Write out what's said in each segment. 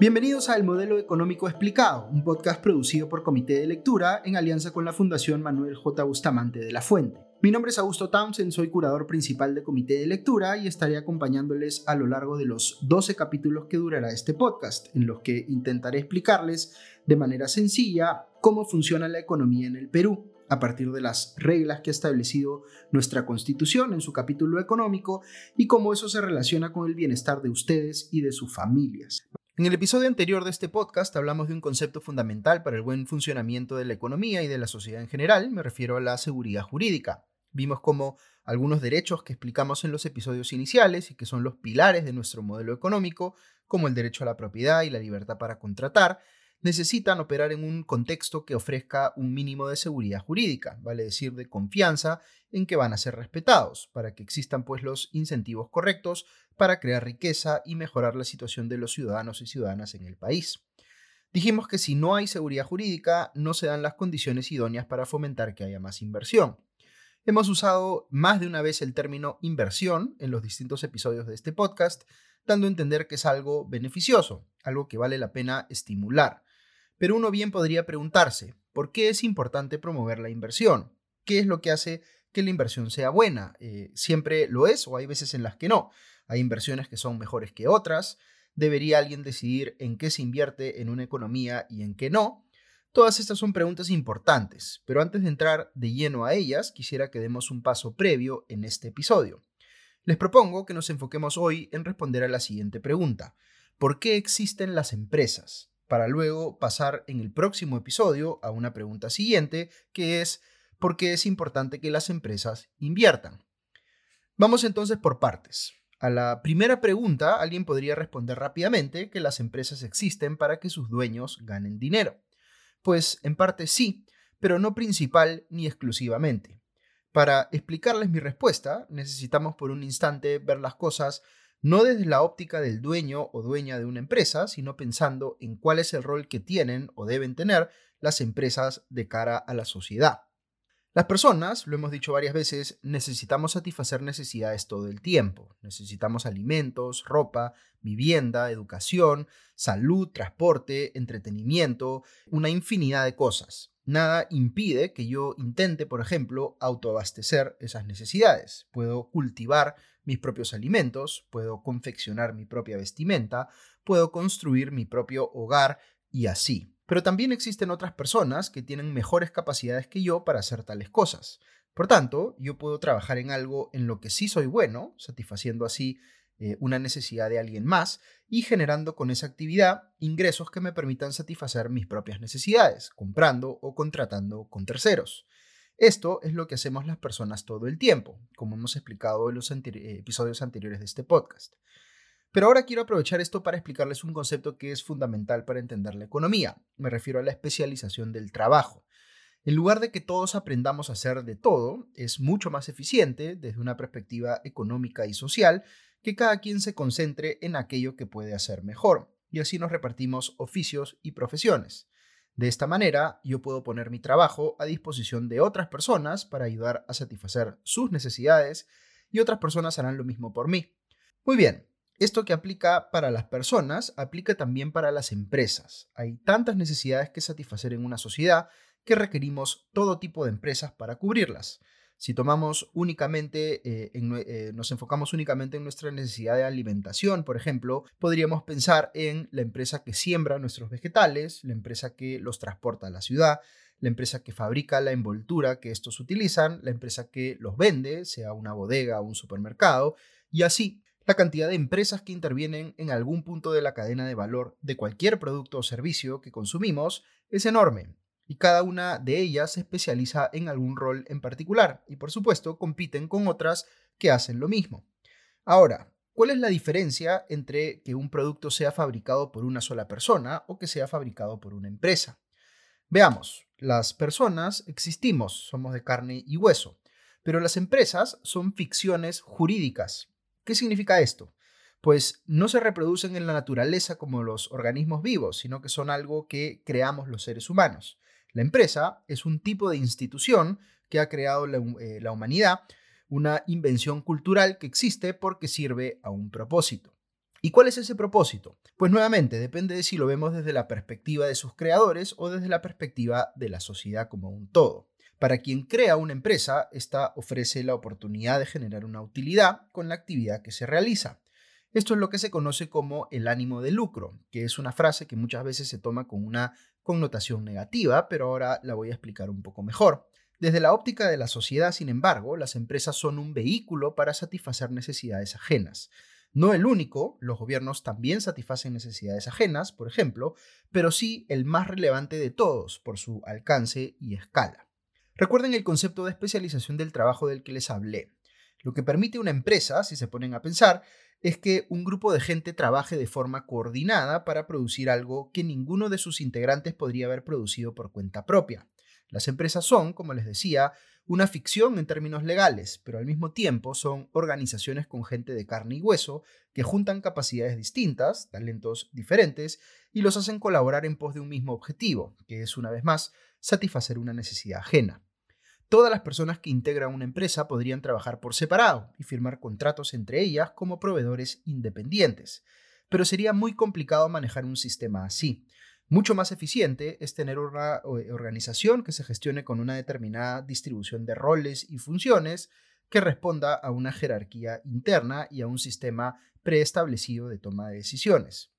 Bienvenidos a El Modelo Económico Explicado, un podcast producido por Comité de Lectura en alianza con la Fundación Manuel J. Bustamante de la Fuente. Mi nombre es Augusto Townsend, soy curador principal de Comité de Lectura y estaré acompañándoles a lo largo de los 12 capítulos que durará este podcast, en los que intentaré explicarles de manera sencilla cómo funciona la economía en el Perú, a partir de las reglas que ha establecido nuestra Constitución en su capítulo económico y cómo eso se relaciona con el bienestar de ustedes y de sus familias. En el episodio anterior de este podcast hablamos de un concepto fundamental para el buen funcionamiento de la economía y de la sociedad en general, me refiero a la seguridad jurídica. Vimos cómo algunos derechos que explicamos en los episodios iniciales y que son los pilares de nuestro modelo económico, como el derecho a la propiedad y la libertad para contratar, necesitan operar en un contexto que ofrezca un mínimo de seguridad jurídica, vale decir, de confianza en que van a ser respetados, para que existan pues los incentivos correctos para crear riqueza y mejorar la situación de los ciudadanos y ciudadanas en el país. Dijimos que si no hay seguridad jurídica, no se dan las condiciones idóneas para fomentar que haya más inversión. Hemos usado más de una vez el término inversión en los distintos episodios de este podcast, dando a entender que es algo beneficioso, algo que vale la pena estimular. Pero uno bien podría preguntarse, ¿por qué es importante promover la inversión? ¿Qué es lo que hace que la inversión sea buena? Eh, ¿Siempre lo es o hay veces en las que no? Hay inversiones que son mejores que otras. ¿Debería alguien decidir en qué se invierte en una economía y en qué no? Todas estas son preguntas importantes, pero antes de entrar de lleno a ellas, quisiera que demos un paso previo en este episodio. Les propongo que nos enfoquemos hoy en responder a la siguiente pregunta. ¿Por qué existen las empresas? Para luego pasar en el próximo episodio a una pregunta siguiente, que es ¿por qué es importante que las empresas inviertan? Vamos entonces por partes. A la primera pregunta, alguien podría responder rápidamente que las empresas existen para que sus dueños ganen dinero. Pues en parte sí, pero no principal ni exclusivamente. Para explicarles mi respuesta, necesitamos por un instante ver las cosas no desde la óptica del dueño o dueña de una empresa, sino pensando en cuál es el rol que tienen o deben tener las empresas de cara a la sociedad. Las personas, lo hemos dicho varias veces, necesitamos satisfacer necesidades todo el tiempo. Necesitamos alimentos, ropa, vivienda, educación, salud, transporte, entretenimiento, una infinidad de cosas. Nada impide que yo intente, por ejemplo, autoabastecer esas necesidades. Puedo cultivar mis propios alimentos, puedo confeccionar mi propia vestimenta, puedo construir mi propio hogar y así. Pero también existen otras personas que tienen mejores capacidades que yo para hacer tales cosas. Por tanto, yo puedo trabajar en algo en lo que sí soy bueno, satisfaciendo así eh, una necesidad de alguien más y generando con esa actividad ingresos que me permitan satisfacer mis propias necesidades, comprando o contratando con terceros. Esto es lo que hacemos las personas todo el tiempo, como hemos explicado en los eh, episodios anteriores de este podcast. Pero ahora quiero aprovechar esto para explicarles un concepto que es fundamental para entender la economía. Me refiero a la especialización del trabajo. En lugar de que todos aprendamos a hacer de todo, es mucho más eficiente, desde una perspectiva económica y social, que cada quien se concentre en aquello que puede hacer mejor, y así nos repartimos oficios y profesiones. De esta manera, yo puedo poner mi trabajo a disposición de otras personas para ayudar a satisfacer sus necesidades y otras personas harán lo mismo por mí. Muy bien, esto que aplica para las personas aplica también para las empresas. Hay tantas necesidades que satisfacer en una sociedad que requerimos todo tipo de empresas para cubrirlas. Si tomamos únicamente, eh, eh, nos enfocamos únicamente en nuestra necesidad de alimentación, por ejemplo, podríamos pensar en la empresa que siembra nuestros vegetales, la empresa que los transporta a la ciudad, la empresa que fabrica la envoltura que estos utilizan, la empresa que los vende, sea una bodega o un supermercado, y así la cantidad de empresas que intervienen en algún punto de la cadena de valor de cualquier producto o servicio que consumimos es enorme y cada una de ellas se especializa en algún rol en particular y por supuesto compiten con otras que hacen lo mismo. Ahora, ¿cuál es la diferencia entre que un producto sea fabricado por una sola persona o que sea fabricado por una empresa? Veamos, las personas existimos, somos de carne y hueso, pero las empresas son ficciones jurídicas. ¿Qué significa esto? Pues no se reproducen en la naturaleza como los organismos vivos, sino que son algo que creamos los seres humanos. La empresa es un tipo de institución que ha creado eh, la, humanidad, una invención cultural que existe porque sirve a un propósito. ¿Y cuál es ese propósito? Pues nuevamente depende de si lo vemos desde la perspectiva de sus creadores o desde la perspectiva de la sociedad como un todo. Para quien crea una empresa, esta ofrece la oportunidad de generar una utilidad con la actividad que se realiza. Esto es lo que se conoce como el ánimo de lucro, que es una frase que muchas veces se toma con una connotación negativa, pero ahora la voy a explicar un poco mejor. Desde la óptica de la sociedad, sin embargo, las empresas son un vehículo para satisfacer necesidades ajenas. No el único, los gobiernos también satisfacen necesidades ajenas, por ejemplo, pero sí el más relevante de todos por su alcance y escala. Recuerden el concepto de especialización del trabajo del que les hablé. Lo que permite una empresa, si se ponen a pensar, es que un grupo de gente trabaje de forma coordinada para producir algo que ninguno de sus integrantes podría haber producido por cuenta propia. Las empresas son, como les decía, una ficción en términos legales, pero al mismo tiempo son organizaciones con gente de carne y hueso que juntan capacidades distintas, talentos diferentes, y los hacen colaborar en pos de un mismo objetivo, que es, una vez más, satisfacer una necesidad ajena. Todas las personas que integran una empresa podrían trabajar por separado y firmar contratos entre ellas como proveedores independientes, pero sería muy complicado manejar un sistema así. Mucho más eficiente es tener una organización que se gestione con una determinada distribución de roles y funciones que responda a una jerarquía interna y a un sistema preestablecido de toma de decisiones.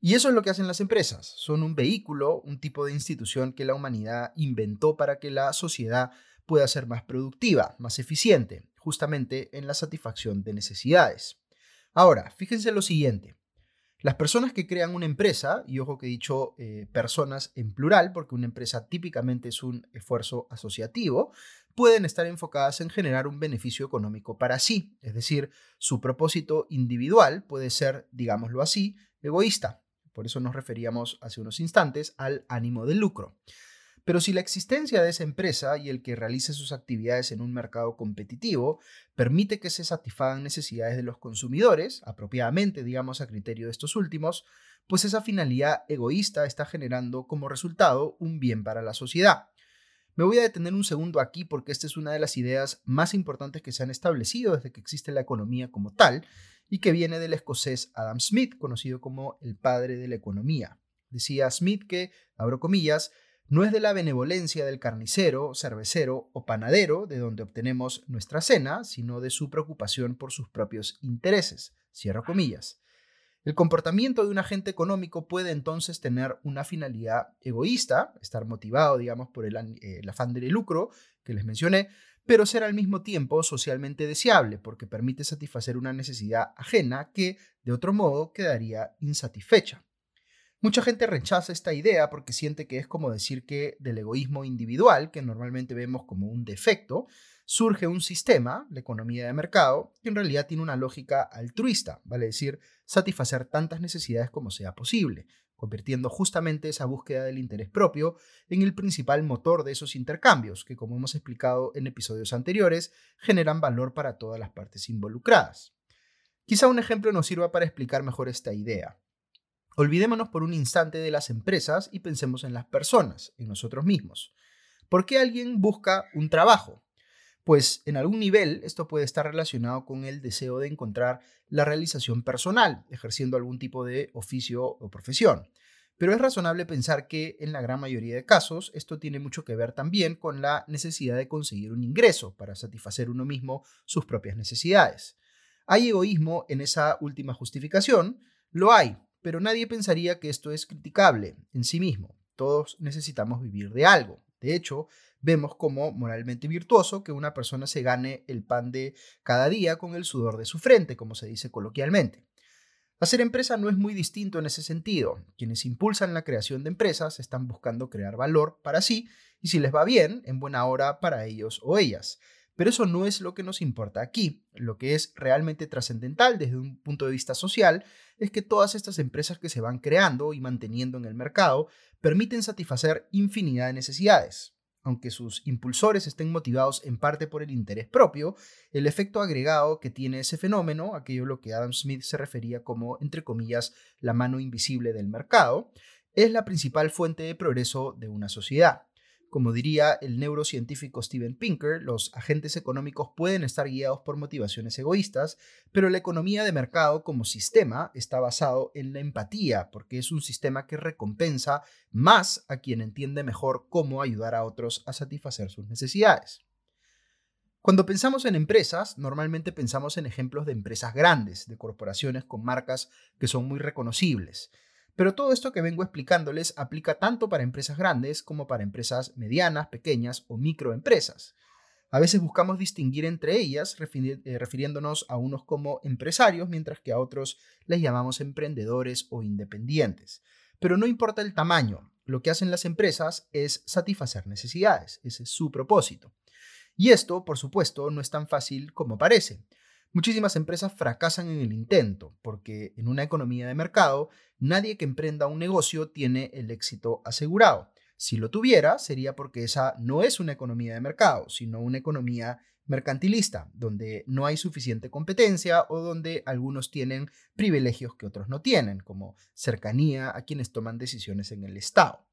Y eso es lo que hacen las empresas. Son un vehículo, un tipo de institución que la humanidad inventó para que la sociedad pueda ser más productiva, más eficiente, justamente en la satisfacción de necesidades. Ahora, fíjense lo siguiente. Las personas que crean una empresa, y ojo que he dicho eh, personas en plural, porque una empresa típicamente es un esfuerzo asociativo, pueden estar enfocadas en generar un beneficio económico para sí, es decir, su propósito individual puede ser, digámoslo así, egoísta. Por eso nos referíamos hace unos instantes al ánimo de lucro. Pero si la existencia de esa empresa y el que realice sus actividades en un mercado competitivo permite que se satisfagan necesidades de los consumidores, apropiadamente, digamos, a criterio de estos últimos, pues esa finalidad egoísta está generando como resultado un bien para la sociedad. Me voy a detener un segundo aquí porque esta es una de las ideas más importantes que se han establecido desde que existe la economía como tal y que viene del escocés Adam Smith, conocido como el padre de la economía. Decía Smith que, abro comillas, no es de la benevolencia del carnicero, cervecero o panadero de donde obtenemos nuestra cena, sino de su preocupación por sus propios intereses. Cierro comillas. El comportamiento de un agente económico puede entonces tener una finalidad egoísta, estar motivado, digamos, por el, el afán del lucro que les mencioné, pero ser al mismo tiempo socialmente deseable porque permite satisfacer una necesidad ajena que, de otro modo, quedaría insatisfecha. Mucha gente rechaza esta idea porque siente que es como decir que del egoísmo individual, que normalmente vemos como un defecto, surge un sistema, la economía de mercado, que en realidad tiene una lógica altruista, vale decir, satisfacer tantas necesidades como sea posible, convirtiendo justamente esa búsqueda del interés propio en el principal motor de esos intercambios, que como hemos explicado en episodios anteriores, generan valor para todas las partes involucradas. Quizá un ejemplo nos sirva para explicar mejor esta idea. Olvidémonos por un instante de las empresas y pensemos en las personas, en nosotros mismos. ¿Por qué alguien busca un trabajo? Pues en algún nivel esto puede estar relacionado con el deseo de encontrar la realización personal, ejerciendo algún tipo de oficio o profesión. Pero es razonable pensar que en la gran mayoría de casos esto tiene mucho que ver también con la necesidad de conseguir un ingreso para satisfacer uno mismo sus propias necesidades. ¿Hay egoísmo en esa última justificación? Lo hay, pero nadie pensaría que esto es criticable en sí mismo. Todos necesitamos vivir de algo. De hecho, vemos como moralmente virtuoso que una persona se gane el pan de cada día con el sudor de su frente, como se dice coloquialmente. Hacer empresa no es muy distinto en ese sentido. Quienes impulsan la creación de empresas están buscando crear valor para sí y si les va bien, en buena hora para ellos o ellas. Pero eso no es lo que nos importa aquí. Lo que es realmente trascendental desde un punto de vista social es que todas estas empresas que se van creando y manteniendo en el mercado permiten satisfacer infinidad de necesidades. Aunque sus impulsores estén motivados en parte por el interés propio, el efecto agregado que tiene ese fenómeno, aquello a lo que Adam Smith se refería como, entre comillas, la mano invisible del mercado, es la principal fuente de progreso de una sociedad. Como diría el neurocientífico Steven Pinker, los agentes económicos pueden estar guiados por motivaciones egoístas, pero la economía de mercado como sistema está basado en la empatía, porque es un sistema que recompensa más a quien entiende mejor cómo ayudar a otros a satisfacer sus necesidades. Cuando pensamos en empresas, normalmente pensamos en ejemplos de empresas grandes, de corporaciones con marcas que son muy reconocibles. Pero todo esto que vengo explicándoles aplica tanto para empresas grandes como para empresas medianas, pequeñas o microempresas. A veces buscamos distinguir entre ellas, eh, refiriéndonos a unos como empresarios, mientras que a otros les llamamos emprendedores o independientes. Pero no importa el tamaño, lo que hacen las empresas es satisfacer necesidades, ese es su propósito. Y esto, por supuesto, no es tan fácil como parece. Muchísimas empresas fracasan en el intento, porque en una economía de mercado, nadie que emprenda un negocio tiene el éxito asegurado. Si lo tuviera, sería porque esa no es una economía de mercado, sino una economía mercantilista, donde no hay suficiente competencia o donde algunos tienen privilegios que otros no tienen, como cercanía a quienes toman decisiones en el Estado.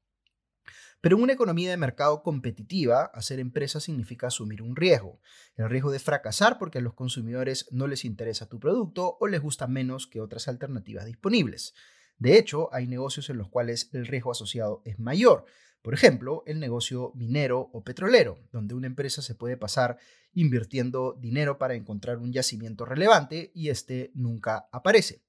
Pero en una economía de mercado competitiva, hacer empresa significa asumir un riesgo. El riesgo de fracasar porque a los consumidores no les interesa tu producto o les gusta menos que otras alternativas disponibles. De hecho, hay negocios en los cuales el riesgo asociado es mayor. Por ejemplo, el negocio minero o petrolero, donde una empresa se puede pasar invirtiendo dinero para encontrar un yacimiento relevante y este nunca aparece.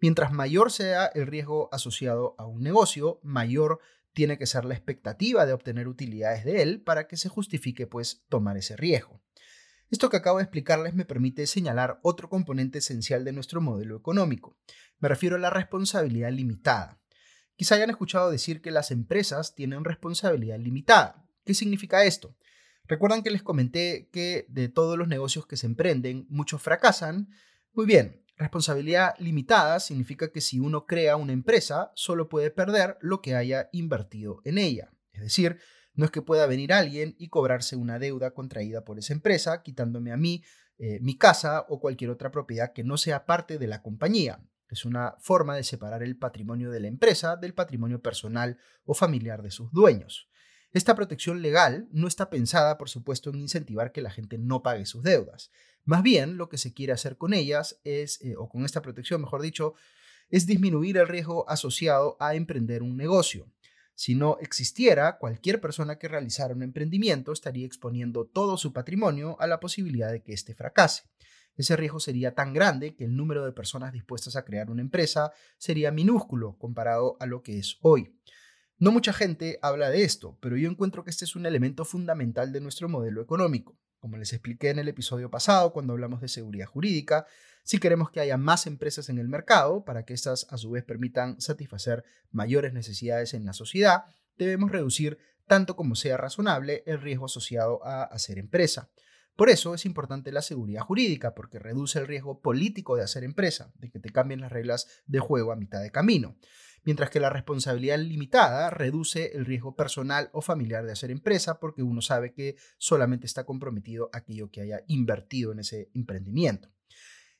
Mientras mayor sea el riesgo asociado a un negocio, mayor tiene que ser la expectativa de obtener utilidades de él para que se justifique pues tomar ese riesgo. Esto que acabo de explicarles me permite señalar otro componente esencial de nuestro modelo económico. Me refiero a la responsabilidad limitada. Quizá hayan escuchado decir que las empresas tienen responsabilidad limitada. ¿Qué significa esto? Recuerdan que les comenté que de todos los negocios que se emprenden, muchos fracasan. Muy bien, Responsabilidad limitada significa que si uno crea una empresa, solo puede perder lo que haya invertido en ella. Es decir, no es que pueda venir alguien y cobrarse una deuda contraída por esa empresa, quitándome a mí eh, mi casa o cualquier otra propiedad que no sea parte de la compañía. Es una forma de separar el patrimonio de la empresa del patrimonio personal o familiar de sus dueños. Esta protección legal no está pensada, por supuesto, en incentivar que la gente no pague sus deudas. Más bien, lo que se quiere hacer con ellas es, eh, o con esta protección, mejor dicho, es disminuir el riesgo asociado a emprender un negocio. Si no existiera, cualquier persona que realizara un emprendimiento estaría exponiendo todo su patrimonio a la posibilidad de que éste fracase. Ese riesgo sería tan grande que el número de personas dispuestas a crear una empresa sería minúsculo comparado a lo que es hoy. No mucha gente habla de esto, pero yo encuentro que este es un elemento fundamental de nuestro modelo económico. Como les expliqué en el episodio pasado cuando hablamos de seguridad jurídica, si queremos que haya más empresas en el mercado para que éstas a su vez permitan satisfacer mayores necesidades en la sociedad, debemos reducir tanto como sea razonable el riesgo asociado a hacer empresa. Por eso es importante la seguridad jurídica, porque reduce el riesgo político de hacer empresa, de que te cambien las reglas de juego a mitad de camino mientras que la responsabilidad limitada reduce el riesgo personal o familiar de hacer empresa porque uno sabe que solamente está comprometido aquello que haya invertido en ese emprendimiento.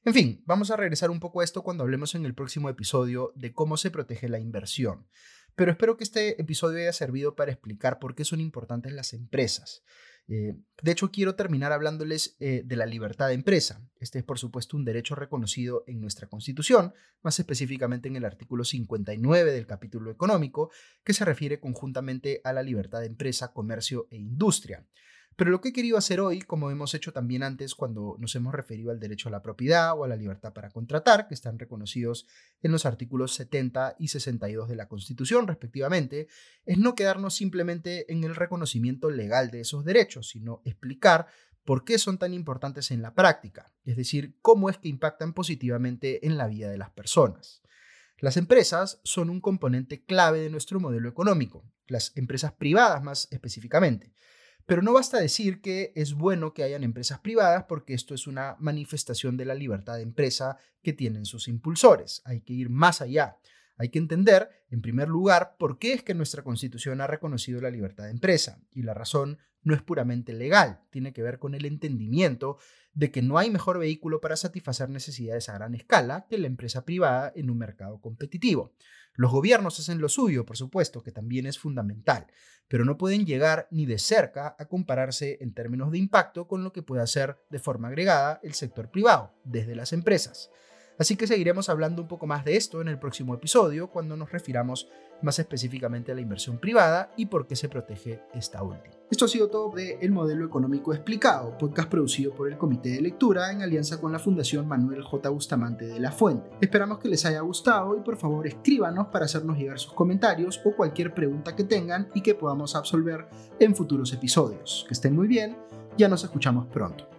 En fin, vamos a regresar un poco a esto cuando hablemos en el próximo episodio de cómo se protege la inversión. Pero espero que este episodio haya servido para explicar por qué son importantes las empresas. Eh, de hecho, quiero terminar hablándoles eh, de la libertad de empresa. Este es, por supuesto, un derecho reconocido en nuestra Constitución, más específicamente en el artículo 59 del capítulo económico, que se refiere conjuntamente a la libertad de empresa, comercio e industria. Pero lo que he querido hacer hoy, como hemos hecho también antes cuando nos hemos referido al derecho a la propiedad o a la libertad para contratar, que están reconocidos en los artículos 70 y 62 de la Constitución respectivamente, es no quedarnos simplemente en el reconocimiento legal de esos derechos, sino explicar por qué son tan importantes en la práctica, es decir, cómo es que impactan positivamente en la vida de las personas. Las empresas son un componente clave de nuestro modelo económico, las empresas privadas más específicamente. Pero no basta decir que es bueno que hayan empresas privadas porque esto es una manifestación de la libertad de empresa que tienen sus impulsores. Hay que ir más allá. Hay que entender, en primer lugar, por qué es que nuestra constitución ha reconocido la libertad de empresa. Y la razón no es puramente legal, tiene que ver con el entendimiento de que no hay mejor vehículo para satisfacer necesidades a gran escala que la empresa privada en un mercado competitivo. Los gobiernos hacen lo suyo, por supuesto, que también es fundamental, pero no pueden llegar ni de cerca a compararse en términos de impacto con lo que puede hacer de forma agregada el sector privado, desde las empresas. Así que seguiremos hablando un poco más de esto en el próximo episodio cuando nos refiramos más específicamente a la inversión privada y por qué se protege esta última. Esto ha sido todo de El Modelo Económico Explicado, podcast producido por el Comité de Lectura en alianza con la Fundación Manuel J. Bustamante de la Fuente. Esperamos que les haya gustado y por favor escríbanos para hacernos llegar sus comentarios o cualquier pregunta que tengan y que podamos absolver en futuros episodios. Que estén muy bien, ya nos escuchamos pronto.